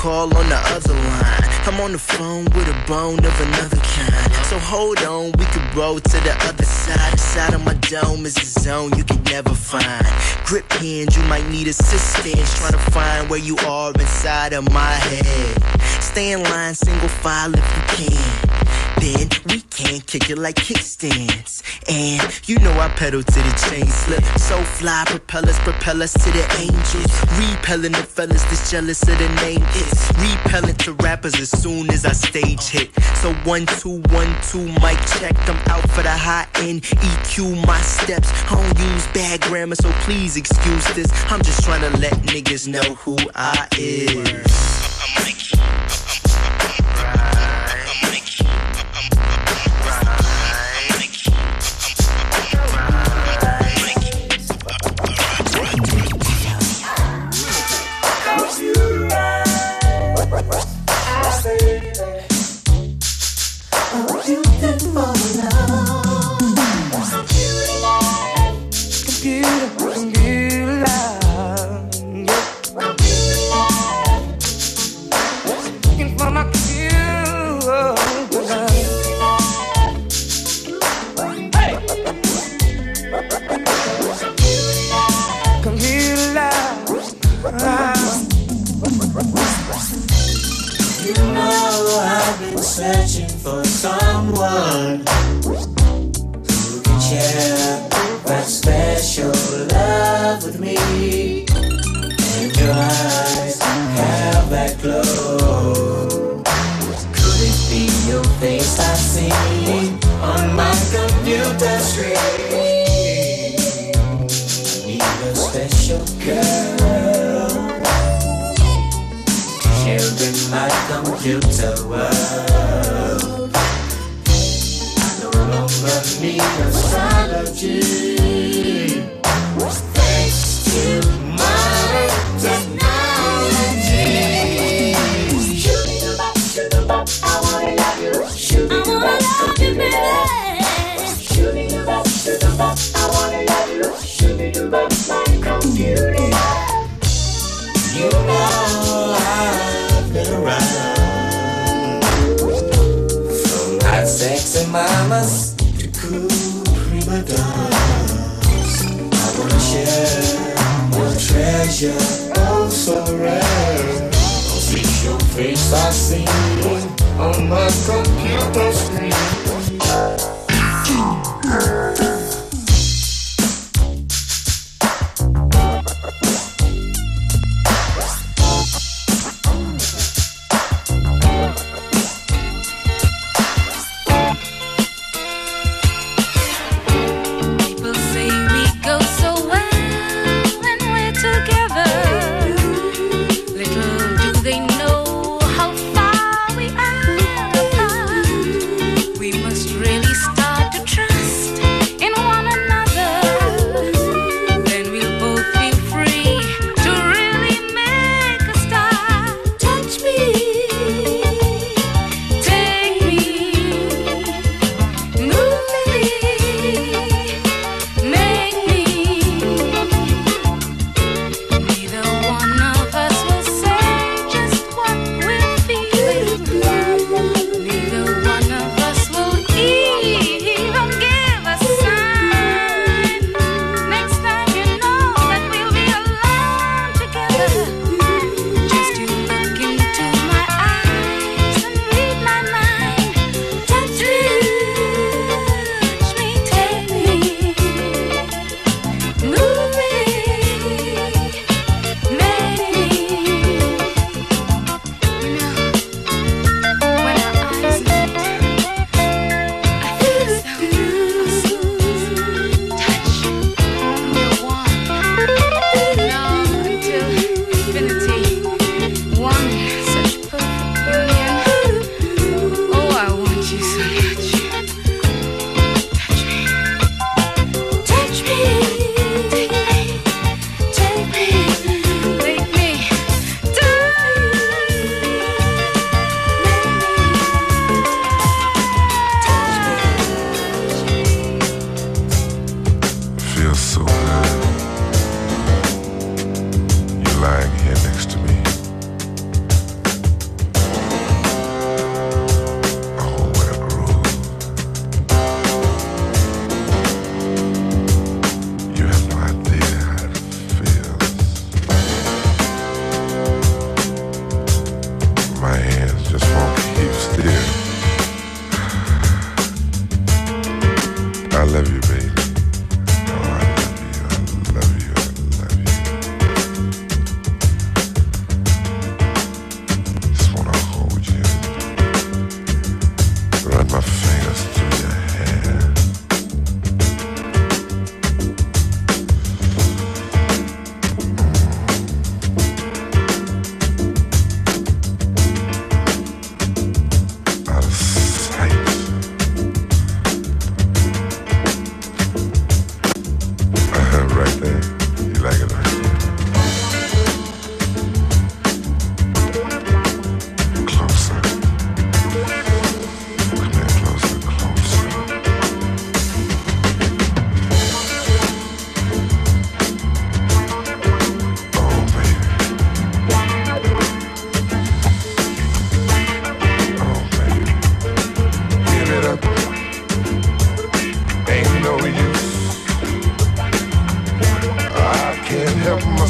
call on the other line. I'm on the phone with a bone of another kind. So hold on, we could roll to the other side. Inside of my dome is a zone you can never find. Grip hands, you might need assistance. Trying to find where you are inside of my head. Stay in line, single file if you can. Then we can't kick it like kickstands. And you know I pedal to the chain slip. So fly, propellers, propel us to the angels. Repelling the fellas that's jealous of the name is. repelling to rappers as soon as I stage hit. So one, two, one, two, mic check. I'm out for the high end. EQ my steps. I don't use bad grammar, so please excuse this. I'm just trying to let niggas know who I is. searching for someone who can share that special love with me. And your eyes have that glow. Could it be your face I see on my computer screen? Need a special girl. Sharing my computer world. teach astrology. Thanks to my technology. Shoot me the bop, shoot the bop, I wanna love you. Shoot me the bop, shoot me the bop, I wanna love you. Shoot me the bop, my computer. You know I've around. From hot sex mamas. seja tão oh, sorrir. I'll see your face, I see you on my computer screen.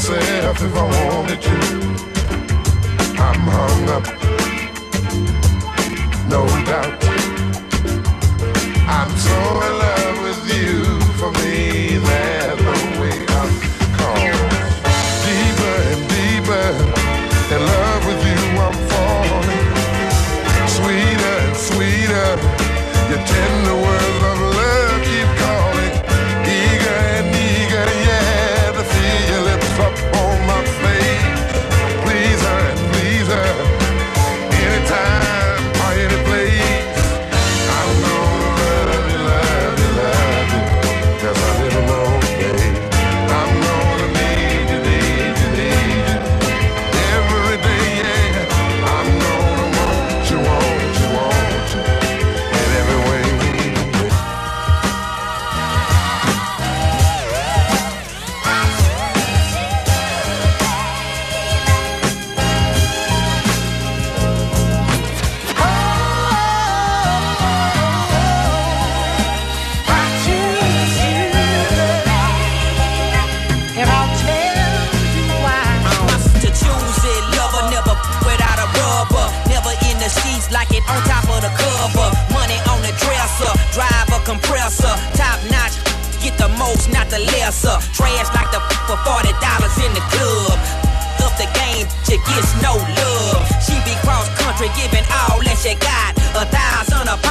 myself if I wanted to. I'm hung up, no doubt.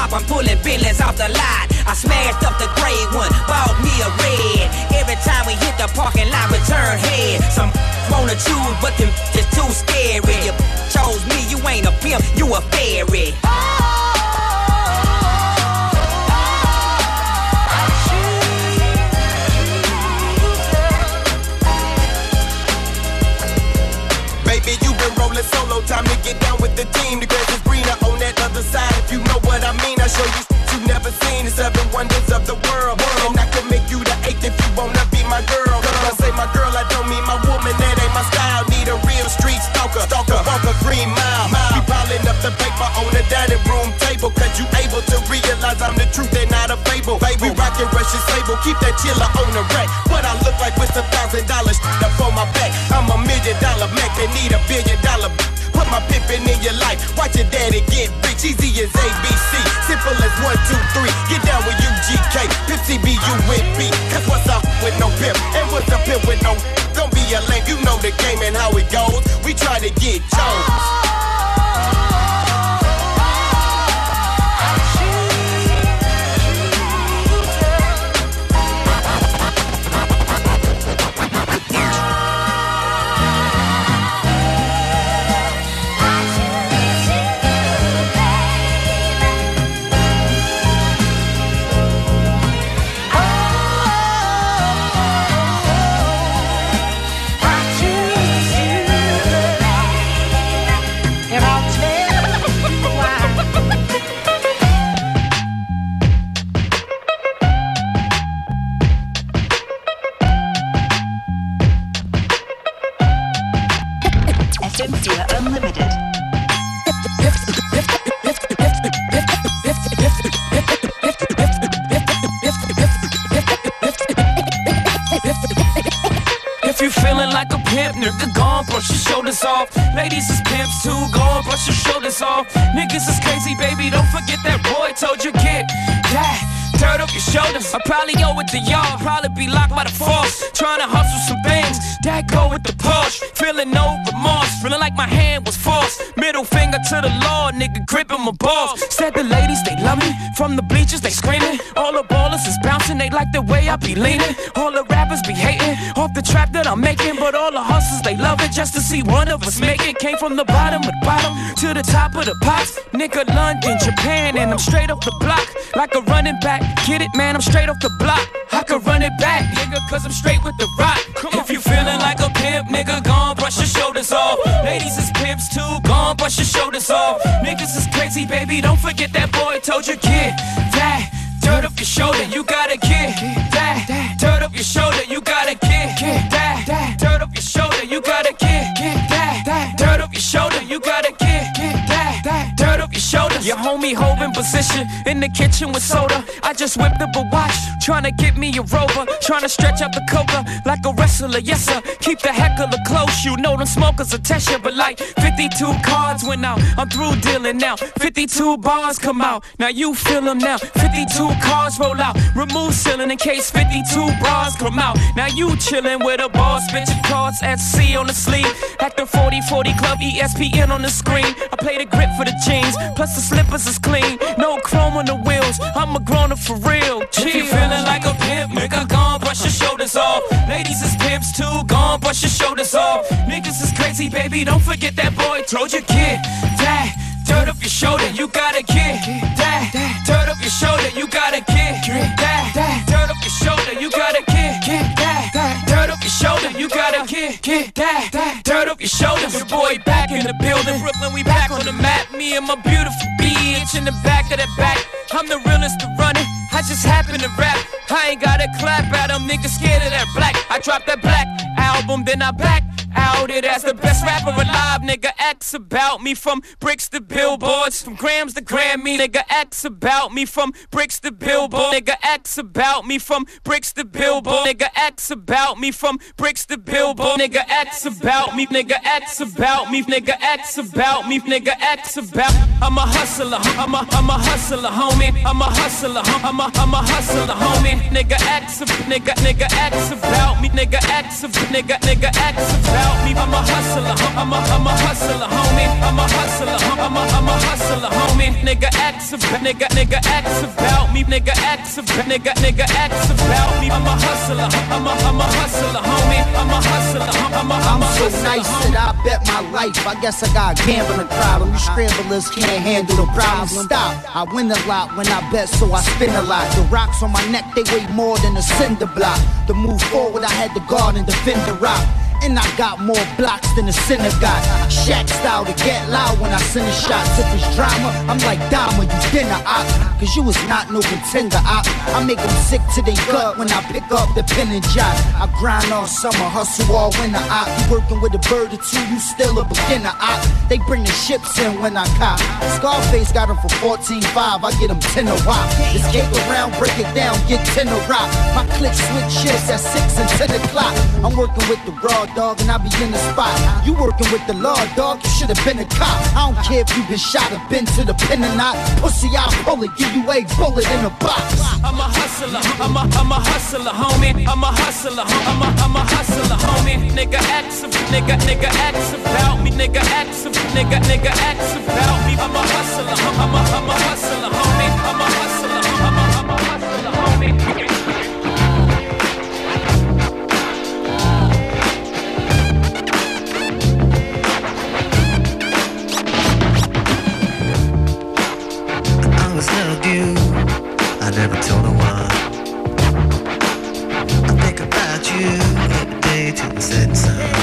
Thousand I'm pulling billions off the lot. I smashed up the gray one, bought me a red. Every time we hit the parking lot, return head. Some wanna choose, but them just too scary. You chose me, you ain't a pimp, you a fairy. Baby, you been rolling solo, time to get down with the team. The grass I mean, I show you you never seen the seven wonders of the world. And I can make you the eighth if you wanna be my girl. Cause I say my girl, I don't mean my woman, that ain't my style. Need a real street stalker, stalker, a green mile. We piling up the paper on the dining room table. Cause you able to realize I'm the truth and not a fable. Baby, rockin' Russian sable, keep that chiller on the rack. What I look like with some thousand dollars up on my back. I'm a million dollar Mac They need a billion dollar. My pimpin' in your life. Watch your daddy get rich. Easy as ABC. Simple as one, two, three. Get down with UGK. Pimp CBU with B. Cause what's up with no pimp? And what's a pimp with no Don't be a lame. You know the game and how it goes. We try to get Jones. They like the way I be leaning. All the rappers be hating off the trap that I'm making. But all the hustlers, they love it just to see one of us make it. Came from the bottom of the bottom to the top of the pops. Nigga, London, Japan, and I'm straight off the block. Like a running back. Get it, man, I'm straight off the block. I could run it back, nigga, cause I'm straight with the rock. If you feeling like a pimp, nigga, gon' brush your shoulders off. Ladies is pimps too, gon' brush your shoulders off. Niggas is crazy, baby, don't forget that boy told you, get that off your shoulder. You gotta get that homie holding position in the kitchen with soda. I just whipped up a watch, trying to get me a rover. Trying to stretch out the coca like a wrestler, yes sir. Keep the heck of heckler close, you know them smokers will test you. But like 52 cards went out, I'm through dealing now. 52 bars come out, now you feel them now. 52 cards roll out, remove ceiling in case 52 bras come out. Now you chillin' with a boss, bitch, cards at sea on the sleeve. At the 40 40 club, ESPN on the screen. I play the grip for the jeans, plus the slippers is clean. No chrome on the wheels, I'm a grown up for real. If you feeling like a pimp, nigga, gone, brush your shoulders off. Ladies is pimps too, gone, brush your shoulders off. Niggas is crazy, baby, don't forget that boy told you, kid. That dirt off your shoulder, you gotta get that. Dirt off your shoulder, you gotta get that. Dirt off your shoulder, you gotta get that. Dirt off your shoulder, you gotta get get that. Dirt off your shoulders, your boy back in the building. Brooklyn, we back on the map. Me and my beautiful bitch in the back of that back. I'm the realest to run it. I just happen to rap. I ain't gotta clap at them niggas scared of that black. I dropped that black album, then I back out it as the best rapper alive. Nigga, X about me from bricks to billboards, from grams to Grammy. Nigga, X about me from bricks to billboard. Nigga, X about me from bricks to billboard. Nigga, X about me from bricks to billboard. Nigga, X about me. Nigga, X about me. Nigga, X about me. Nigga, X about. I'm a hustler. I'm a I'm a hustler, homie. I'm a hustler. I'm a I'm a hustler, homie. Nigga, X nigga nigga X about me. Nigga, X nigga nigga X about me. I'm a hustler. I'm a I'm a hustler, homie. I'm a hustler. I'm a I'm a hustler, Nigga, X nigga nigga X about me. Nigga, X nigga nigga X about me. I'm a hustler. I'm a I'm a hustler, homie. I'm a hustler. I'm a I'm a I'm so hustler, nice homie. that I bet my life. I guess I got a gambling problem. You scramblers can't handle the problem. Stop. I win a lot when I bet, so I spin a lot. The rocks on my neck, they weigh more than a cinder block. To move forward, I had to guard and defend the rock. And I got more blocks than a synagogue. Shaq style to get loud when I send a shot. If it's drama, I'm like Dama, you dinner op. Cause you was not no contender op. I make them sick to their gut when I pick up the pen and jot. I grind all summer, hustle all winter op. You working with a bird or two, you still a beginner op. They bring the ships in when I cop. Scarface got them for 14.5, I get them 10 a wop. Escape around, break it down, get 10 a rock. My click switch shifts at 6 and 10 o'clock. I'm working with the raw dog and I be in the spot. You working with the law dog, you should have been a cop. I don't care if you been shot or been to the pen or not. Pussy, I'll pull it, give you a bullet in a box. I'm a hustler, I'm a, I'm a hustler, homie. I'm a hustler, I'm a, I'm a hustler, homie. Nigga, X, nigga, nigga, X about me. Nigga, X, nigga, nigga, X about me. I'm a hustler, I'm a, I'm a hustler, homie. I'm a hustler, was loved you. I never told no one. I think about you every day till the setting sun.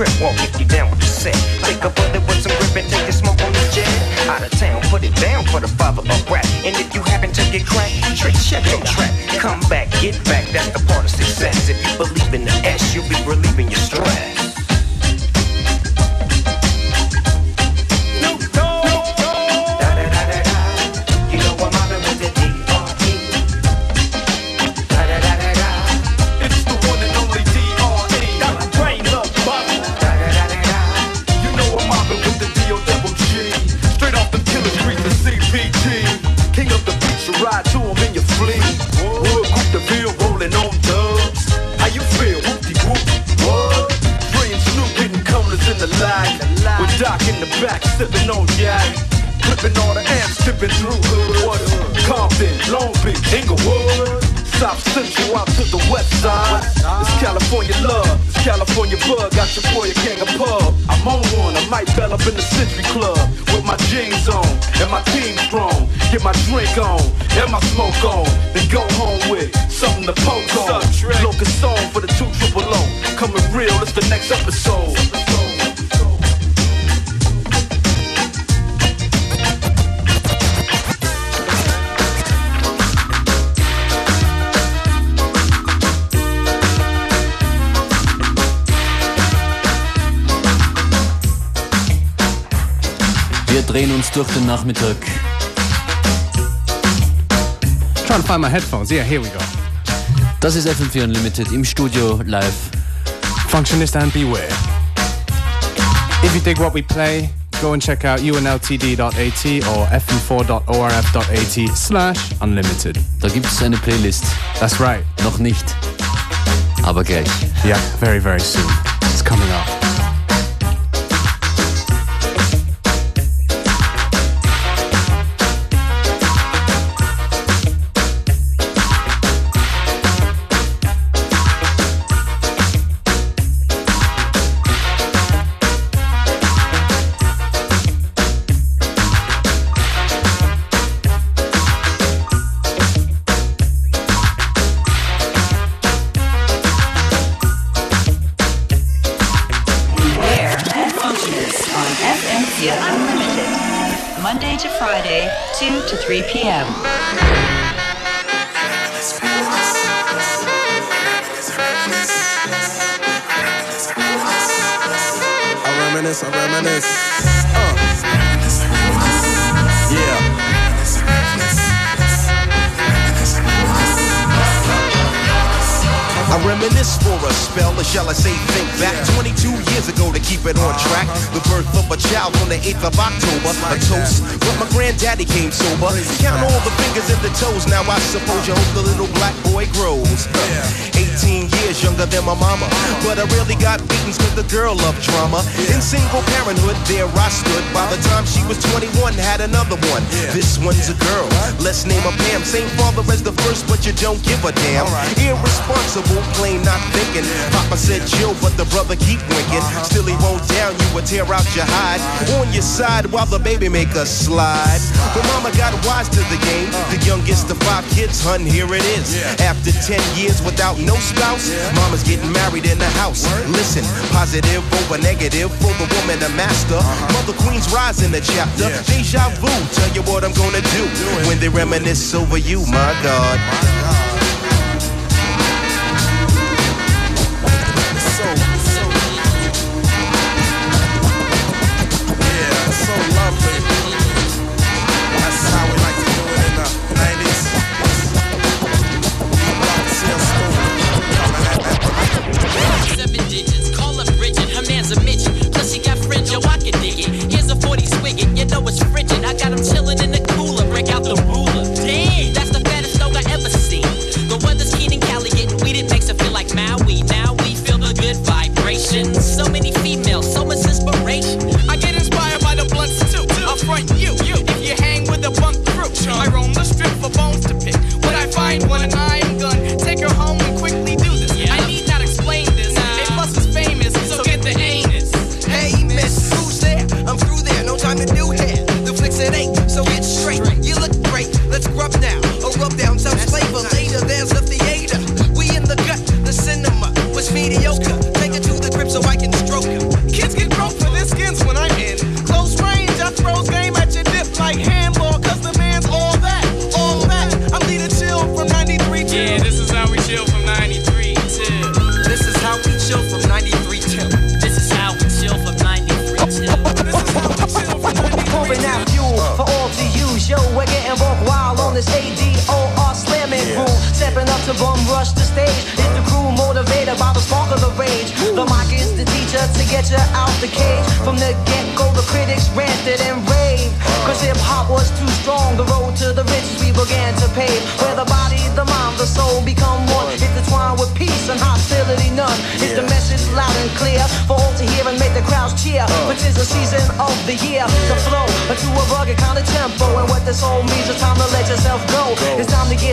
crib walk if you down with the set. Take a bullet with some grip and take a smoke on the jet. Out of town, put it down for the father of rap. And if you happen to get cracked, trick check your track. Come back, get back, that's the part of success. If you believe in the S, you'll be relieving your stress. back, sippin' on yak. Flipping on the amps, tipping through hood. Compton, Long Beach, Inglewood. South Central out to the west side. It's California love, it's California bug. Got your boy a gang of pub. I'm on one, I might bell up in the Century Club. With my jeans on, and my team strong. Get my drink on, and my smoke on. Then go home with something to poke on. Locust song for the two triple O. Coming real, it's the next episode. drehen uns durch den Nachmittag. Trying to find my headphones. Yeah, here we go. Das ist FM4 Unlimited im Studio live. Functionist and beware. If you dig what we play, go and check out unltd.at or fm4.orf.at slash unlimited. Da gibt es eine Playlist. That's right. Noch nicht. Aber gleich. Yeah, very, very soon. It's coming up. Sober. Count uh-huh. all the fingers and the toes, now I suppose you hope the little black boy grows. 18 years younger than my mama. But I really got beatings cause the girl loved drama. In single parenthood, there I stood. By the had another one. This one's a girl. Let's name her Pam. Same father as the first, but you don't give a damn. Irresponsible, plain not thinking. Papa said chill, but the brother keep winking. Still he won't down you or tear out your hide. On your side while the baby make a slide. But mama got wise to the game. The youngest of five kids, hun, here it is. After 10 years without no spouse, mama's getting married in the house. Listen, positive over negative for the woman, a master. Mother Queen's rise in the chapter. Deja tell you what I'm gonna do. When they reminisce over you, my God.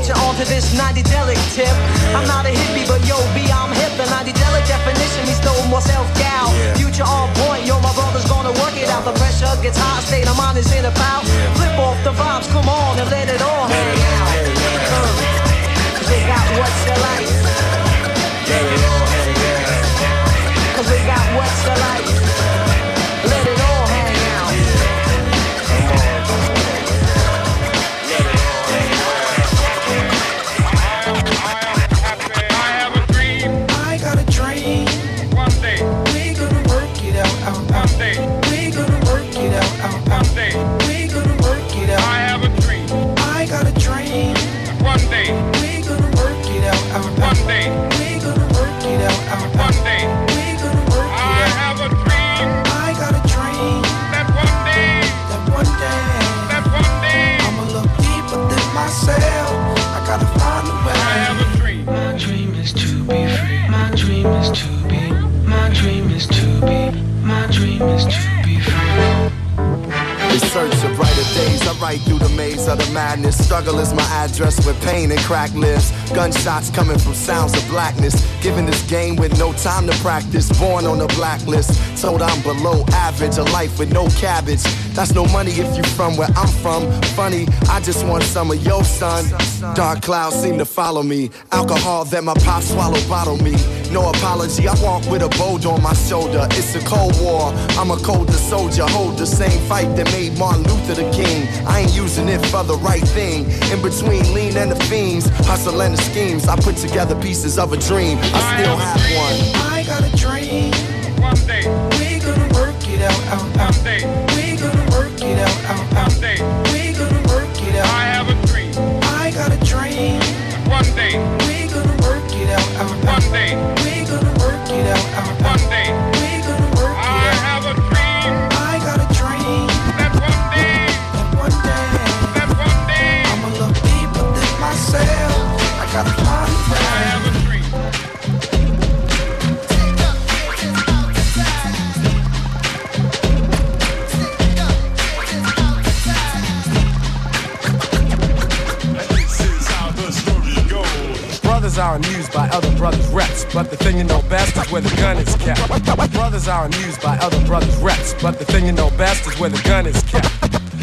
Get you onto this 90 delic tip. I'm not a hippie, but yo, B, I'm hip. The 90 delic definition means no more self doubt. Future on point, yo, my brother's gonna work it out. The pressure gets hot, state of mind is in a pout. Flip off the vibes, come on and let Gunshots coming from sounds of blackness. Given this game with no time to practice. Born on the blacklist. Told I'm below average. A life with no cabbage. That's no money if you from where I'm from. Funny, I just want some of your son. Dark clouds seem to follow me. Alcohol that my pop swallowed bottle me. No apology, I walk with a bold on my shoulder. It's a cold war. I'm a colder soldier. Hold the same fight that made Martin Luther the king. I ain't using it for the right thing. In between lean and the fiends, hustle and the schemes. I put together pieces of a dream. I still have one. I got a dream. One day. We gonna work it out, out, out. One day. We gonna work it out, out, out. One day. Brothers are amused by other brothers' reps, but the thing you know best is where the gun is kept. Brothers are amused by other brothers' reps, but the thing you know best is where the gun is kept.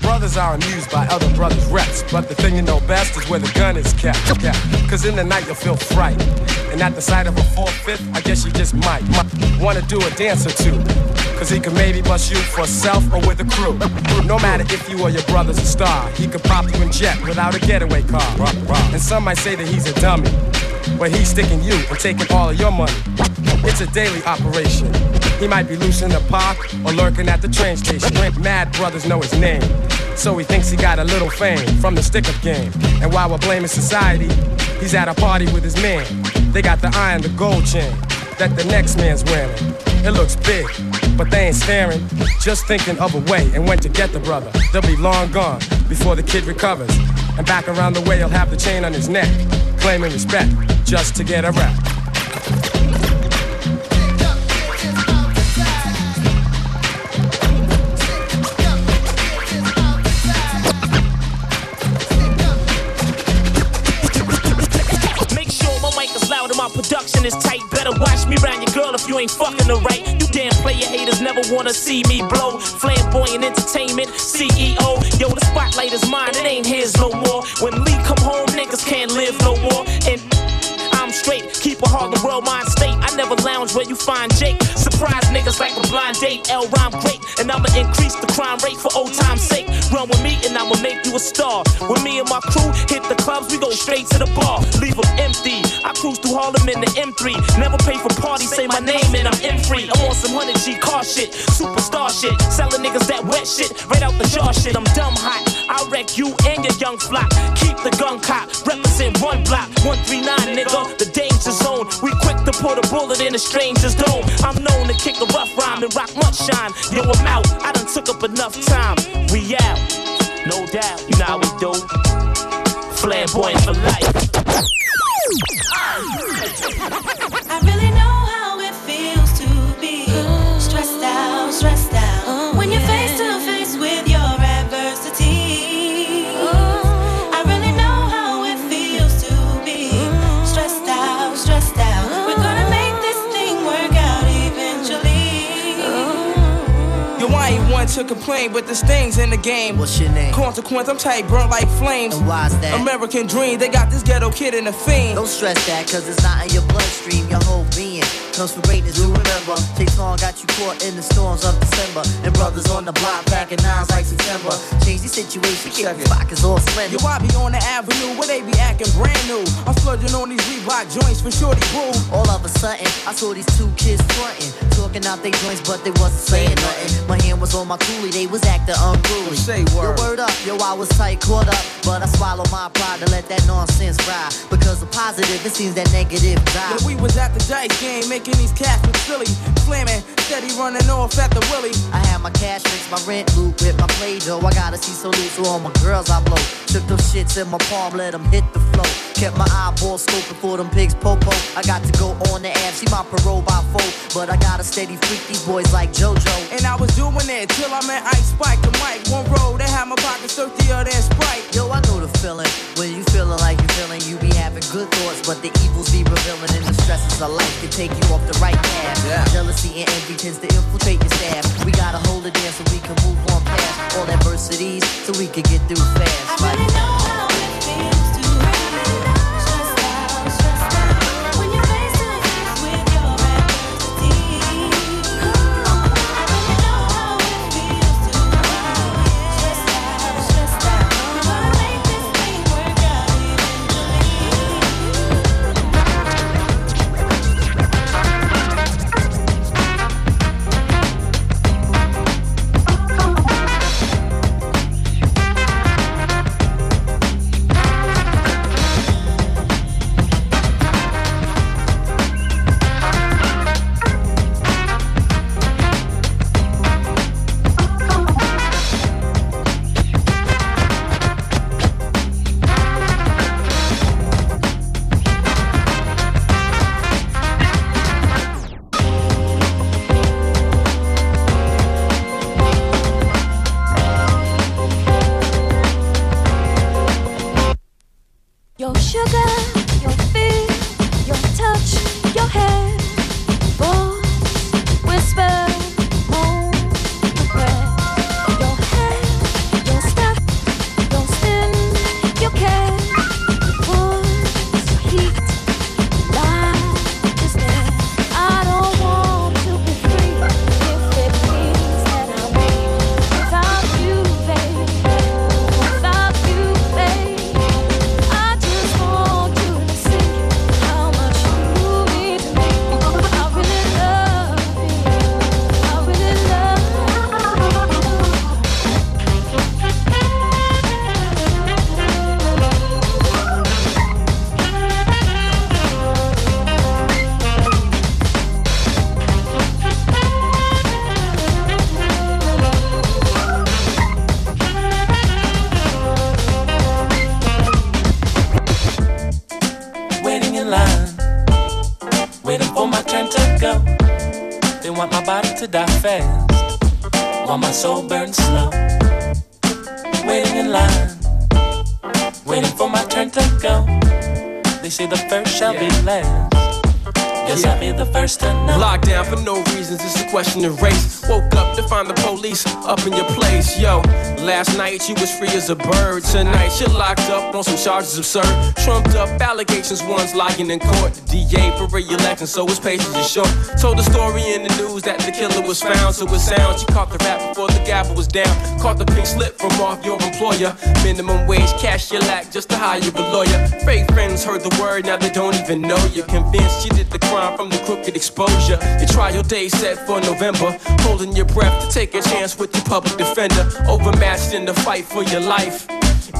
Brothers are amused by other brothers' reps, but the thing you know best is where the gun is kept. Cause in the night you'll feel fright. And at the sight of a four-fifth, I guess you just might, might wanna do a dance or two. Cause he could maybe bust you for self or with a crew. No matter if you or your brother's a star, he could pop you in jet without a getaway car. And some might say that he's a dummy, but he's sticking you and taking all of your money. It's a daily operation. He might be loose in the park or lurking at the train station. Mad brothers know his name. So he thinks he got a little fame from the stick up game. And while we're blaming society, he's at a party with his man. They got the eye and the gold chain that the next man's wearing. It looks big, but they ain't staring. Just thinking of a way and when to get the brother. They'll be long gone before the kid recovers. And back around the way, he'll have the chain on his neck, claiming respect just to get a rap. Make sure my mic is loud and my production is tight. Better watch me round your girl if you ain't fucking her right. You damn player haters never wanna see me blow. Flamboyant entertainment, CEO. Yo, the spotlight is mine, it ain't his no more. When Lee come home, niggas can't live no more. Harlem world mind state. I never lounge where you find Jake. Surprise niggas like a blind date. L rhyme great, and I'ma increase the crime rate for old time's sake. Run with me and I'ma make you a star. With me and my crew hit the clubs, we go straight to the bar. Leave them empty. I cruise through Harlem in the M3. Never pay for parties, say my name and I'm M free. I'm on some 100 G car shit, superstar shit. Selling niggas that wet shit, right out the jar shit. I'm dumb hot. I'll wreck you and your young flock. Keep the gun cop, represent one block. 139, nigga, the danger zone. We quick to put a bullet in a stranger's dome. I'm known to kick a rough rhyme and rock much shine. Yo, I'm out. I done took up enough time. We out. No doubt, you know how we do. Flamboyant for life. To complain, but there's things in the game. What's your name? Consequence, I'm tight, burnt like flames. And why's that? American dream, they got this ghetto kid in the fiend. Don't stress that, cause it's not in your bloodstream, your whole. Comes from greatness, you remember. Chase long got you caught in the storms of December. And brothers on the block packing nines like September. Change the situation, keep your pockets all slender. Yo, I be on the avenue where they be acting brand new. I'm splurging on these Reebok joints for shorty boo. All of a sudden, I saw these two kids frontin', talking out their joints, but they wasn't saying nothing. My hand was on my coolie, they was acting unruly. Say word. Yo, word up, yo, I was tight, caught up, but I swallowed my pride to let that nonsense ride. Because the positive, it seems that negative die. Yo, we was at the dice game, making these cats look silly. Flaming, steady running off at the willy. I have my cash fix, my rent loop with my play dough. I gotta see so loose, so all my girls I blow. Took those shits in my palm, let them hit the flow. Kept my eyeball scoping for them pigs popo. I got to go on the app, see my parole by four. But I got to steady freak these boys like JoJo. And I was doing it till I met Ice Spike and Mike. One road, they had my pockets thirstier than Sprite. Yo, I know the feeling. When you feeling like you feeling, you be having good thoughts, but the evils be revealing, and the stresses of life can take you off the right path. Yeah. Jealousy and envy tends to infiltrate your staff. We gotta hold it in so we can move on past all adversities, so we can get through fast. I really know She was free as a bird. Tonight locked up on some charges absurd. Trumped up allegations, one's lying in court. The DA for re-election, so his patience is short. Told the story in the news that the killer was found, so it sounds. She caught the rap before the gavel was down. Caught the pink slip from off your employer. Minimum wage, cash your lack just to hire a lawyer. Fake friends heard the word, now they don't even know you. Convinced she did the crime from the crooked exposure. Your trial day set for November. Holding your breath to take a chance with the public defender. Overmatched in the fight for your life.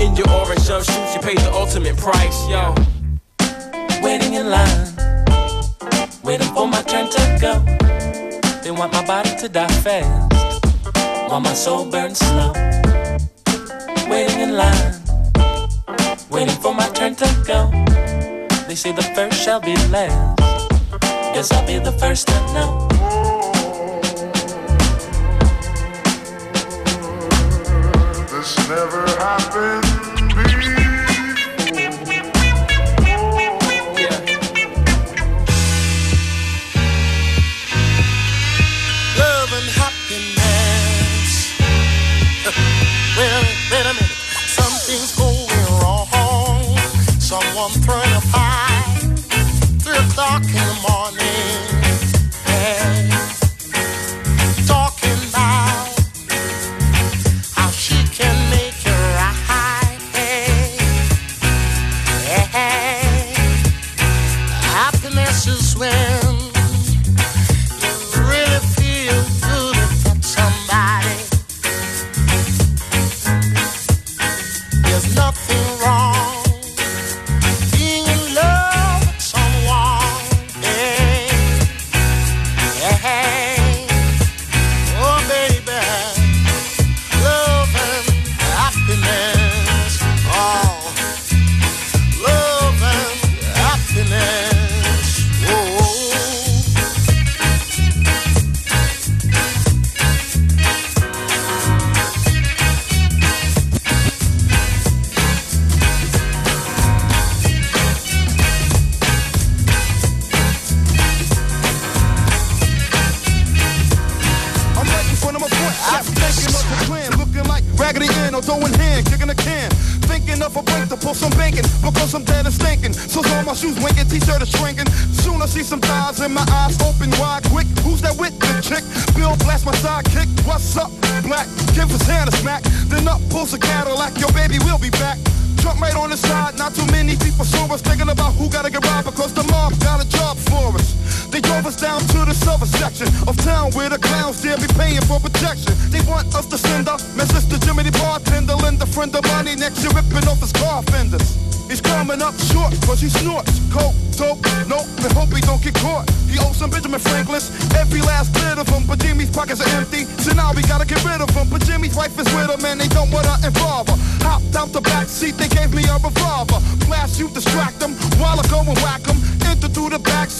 In your orange jumpsuit, you paid the ultimate price, yo. Waiting in line, waiting for my turn to go. They want my body to die fast, while my soul burns slow. Waiting in line, waiting for my turn to go. They say the first shall be last. Guess I'll be the first to know. never happened.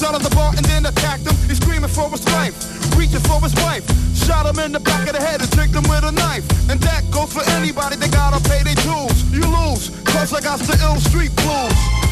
out of the bar and then attacked him. He's screaming for his life, reaching for his wife. Shot him in the back of the head and tricked him with a knife. And that goes for anybody that gotta pay their dues. You lose, cause I got the ill street blues.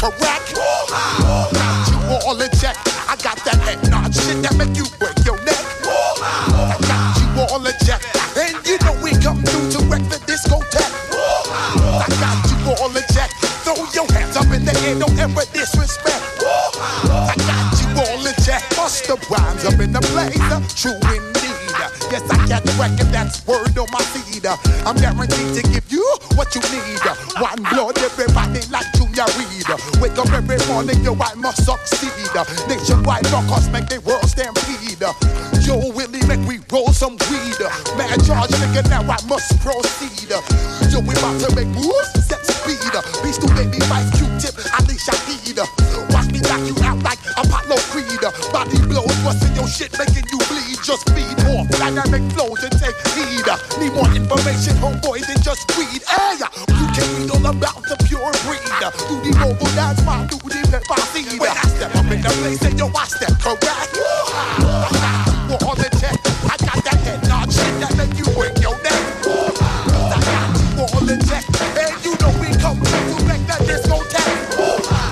correct? Up every morning, yo, I must succeed. Nationwide knockouts make the world stampede. Yo, Willie, make we roll some weed. Man, charge nigga, now I must proceed. Yo, we about to make moves, set speed. Beast to baby, vice Q-tip, I Shahid. Watch me knock you out like Apollo Creed. Body blows, busting your shit, making you bleed. Just feed more dynamic flows and take heed. Need more information, homeboy, than just weed. Up in the place, and yo, I step correct. For all the tech, I got that head nod shit that make you break your neck. I got you for all the tech, and you know we come to make that discotheque.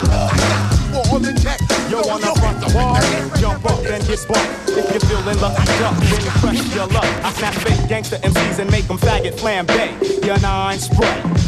I got you for all the tech. Yo, on the front wall, jump up and get bumped. If you're feeling lucky up, then press your luck. I snap fake gangster MCs and make them faggot flambe. Your nine spray.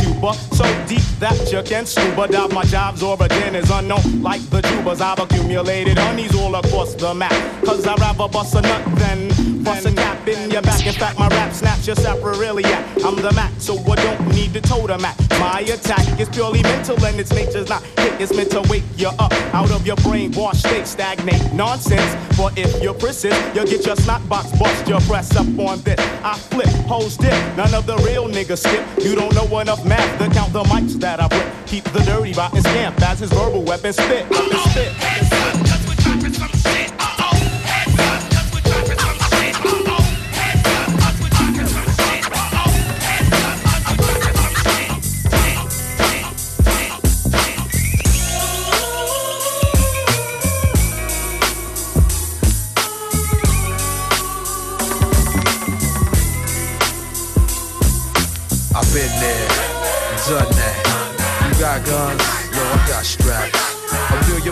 Cuba. So deep that you can scuba dive. My job's origin is unknown, like the tubers. I've accumulated honeys all across the map. Cause I'd rather bust a nut than bust a cap in your back. In fact, my rap snaps your saprarilia. I'm the Mac, so I don't need to totem at. My attack is purely mental and its nature's not hit. It's meant to wake you up out of your brainwash state, stagnate nonsense. For if you persist, you'll get your snot box bust. Your press up on this. I flip, hoes dip. None of the real niggas skip. You don't know enough math to count the mics that I rip. Keep the dirty rotten scamp as his verbal weapon spit. Weapon spit.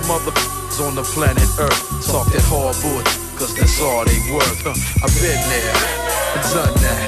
Motherfuckers on the planet Earth talk that hard bullshit, cause that's all they worth. Uh, I've been there, done that.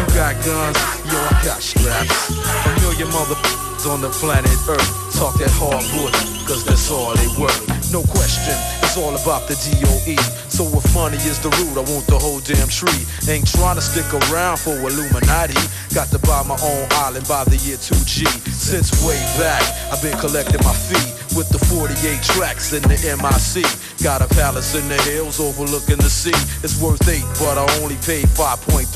You got guns, yo, I got straps. A million motherfuckers on the planet Earth talk that hard bullshit, cause that's all they worth. No question, it's all about the DOE. So if money is the root, I want the whole damn tree. Ain't trying to stick around for Illuminati. Got to buy my own island by the year 2G. Since way back, I've been collecting my fee with the 48 tracks in the MIC. Got a palace in the hills overlooking the sea. It's worth eight, but I only paid 5.3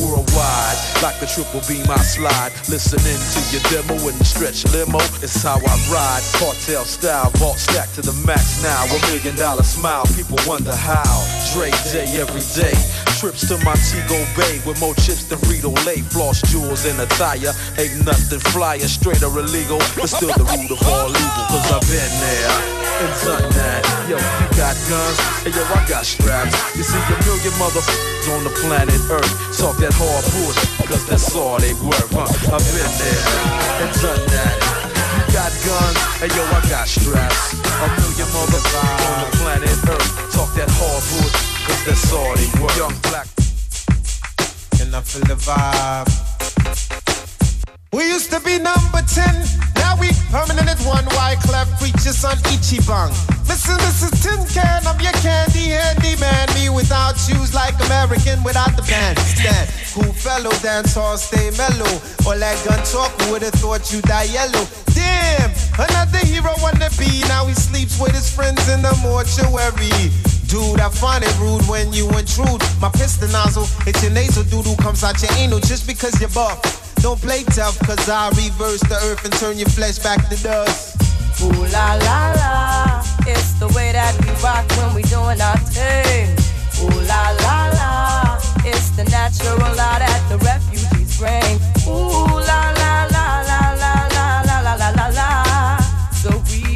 worldwide. Like the triple B, my slide. Listening to your demo in the stretch limo. It's how I ride. Cartel style, vault stack to the max now. A million dollar smile, people wonder how. Dre day every day. Trips to Montego Bay with more chips than Frito Lay. Floss jewels in attire. Ain't nothing flyer, straight or illegal. But still the root of all evil. Cause I've been there and done that. Yo, you got guns, and yo, I got straps. You see a million motherfuckers on the planet Earth talk that hard bullshit, cause that's all they worth, huh? I've been there and done that. Got guns, and yo, I got straps. A million motherfuckers on the planet Earth talk that hard bullshit, cause that's all they worth. Young black. And I feel the vibe. We used to be number 10, now we permanent at one. Wyclef preachers on Ichiban? Mrs. Mrs. Tin Can, I'm your candy handy man. Me without shoes like American without the bandstand. Cool fellow, dance hall, stay mellow. All that gun talk would've thought you die yellow. Damn, another hero the beat. Now he sleeps with his friends in the mortuary. Dude, I find it rude when you intrude. My piston nozzle, it's your nasal doodle comes out your anal just because you're buff. Don't play tough, cause I reverse the earth and turn your flesh back to dust. Ooh la la la, it's the way that we rock when we doing our thing. Ooh la la la, it's the natural law that the refugees bring. Ooh la la la la la la la la la la la. So we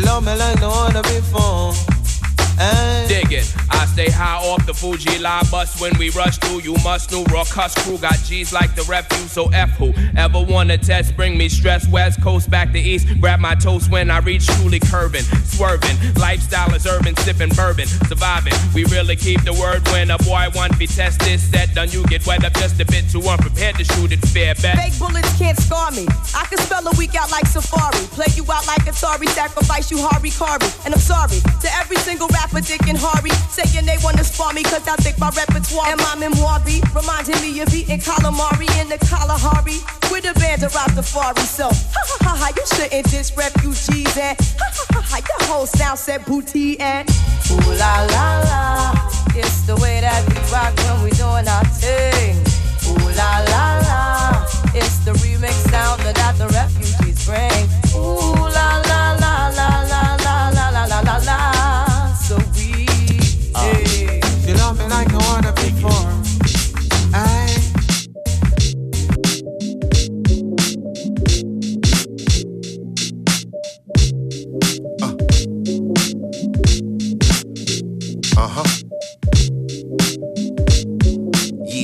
love me like no other before. Dig. Stay high off the Fuji line bus when we rush through. You must know raw cuss crew got G's like the refuse. So F who ever wanna test, bring me stress. West Coast back to East. Grab my toast when I reach truly curving, swerving. Lifestyle is urban, sipping bourbon, surviving. We really keep the word when a boy want to test this set. Done you get wet up just a bit too unprepared to shoot it fair bet. Fake bullets can't scar me. I can spell a week out like Safari. Play you out like Atari. Sacrifice you Harvey Carvey. And I'm sorry to every single rapper, Dick and Harvey. Saying they wanna spar me cause I think my repertoire and my memoir be reminding me of eating calamari in the Kalahari. With a band of Rastafari. So, ha ha ha ha, you shouldn't diss refugees and ha ha ha ha, your whole sound set booty and ooh la la la. It's the way that we rock when we doing our thing. Ooh la la la. It's the remix sound that the refugees bring. Ooh la la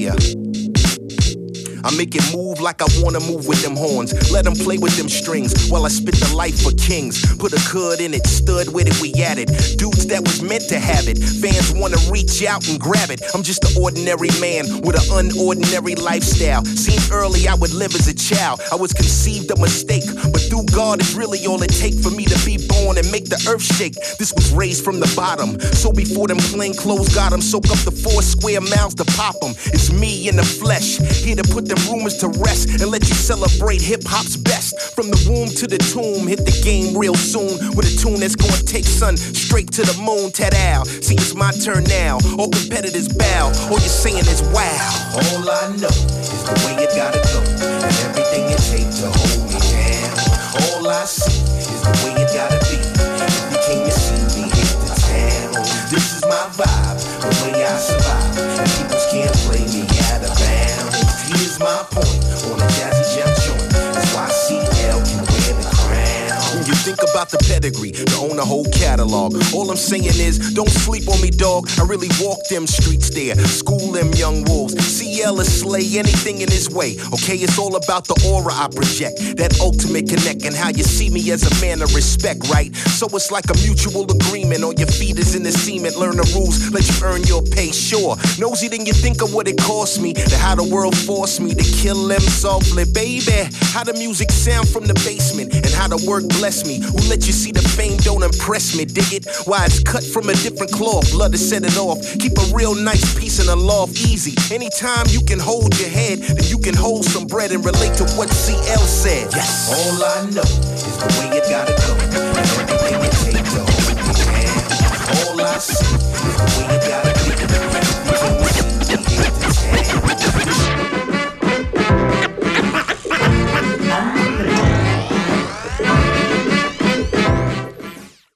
Yeah. Make it move like I wanna move with them horns. Let them play with them strings while I spit the life for kings. Put a cud in it, stood with it, we at it. Dudes that was meant to have it. Fans wanna reach out and grab it. I'm just an ordinary man with an unordinary lifestyle. Seen early I would live as a child. I was conceived a mistake, but through God it's really all it take for me to be born and make the earth shake. This was raised from the bottom. So before them plain clothes got 'em, soak up the four square miles to pop 'em. It's me in the flesh, here to put them rumors to rest and let you celebrate hip hop's best. From the womb to the tomb, hit the game real soon with a tune that's gonna take sun straight to the moon. Ted Al, see it's my turn now. All competitors bow, all you're saying is wow. All I know is the way it gotta go, and everything it takes to hold me down. All I see is the way it gotta be. If you came to see me, hit the town. This is my vibe, the way I survive. And people can't play me my point think about the pedigree to own a whole catalog. All I'm saying is, don't sleep on me, dog. I really walk them streets there, school them young wolves. CL is slay anything in his way. Okay, it's all about the aura I project, that ultimate connect, and how you see me as a man of respect, right? So it's like a mutual agreement. On your feet is in the cement. Learn the rules, let you earn your pay. Sure, nosy than you think of what it cost me, to how the world forced me to kill them softly, baby. How the music sound from the basement, and how the work bless me. Who let you see the fame don't impress me? Dig it? Why it's cut from a different cloth. Blood to set it off. Keep a real nice piece in the loft easy. Anytime you can hold your head, then you can hold some bread and relate to what CL said. Yes. All I know is the way it gotta go. And everything it takes. All I see is the way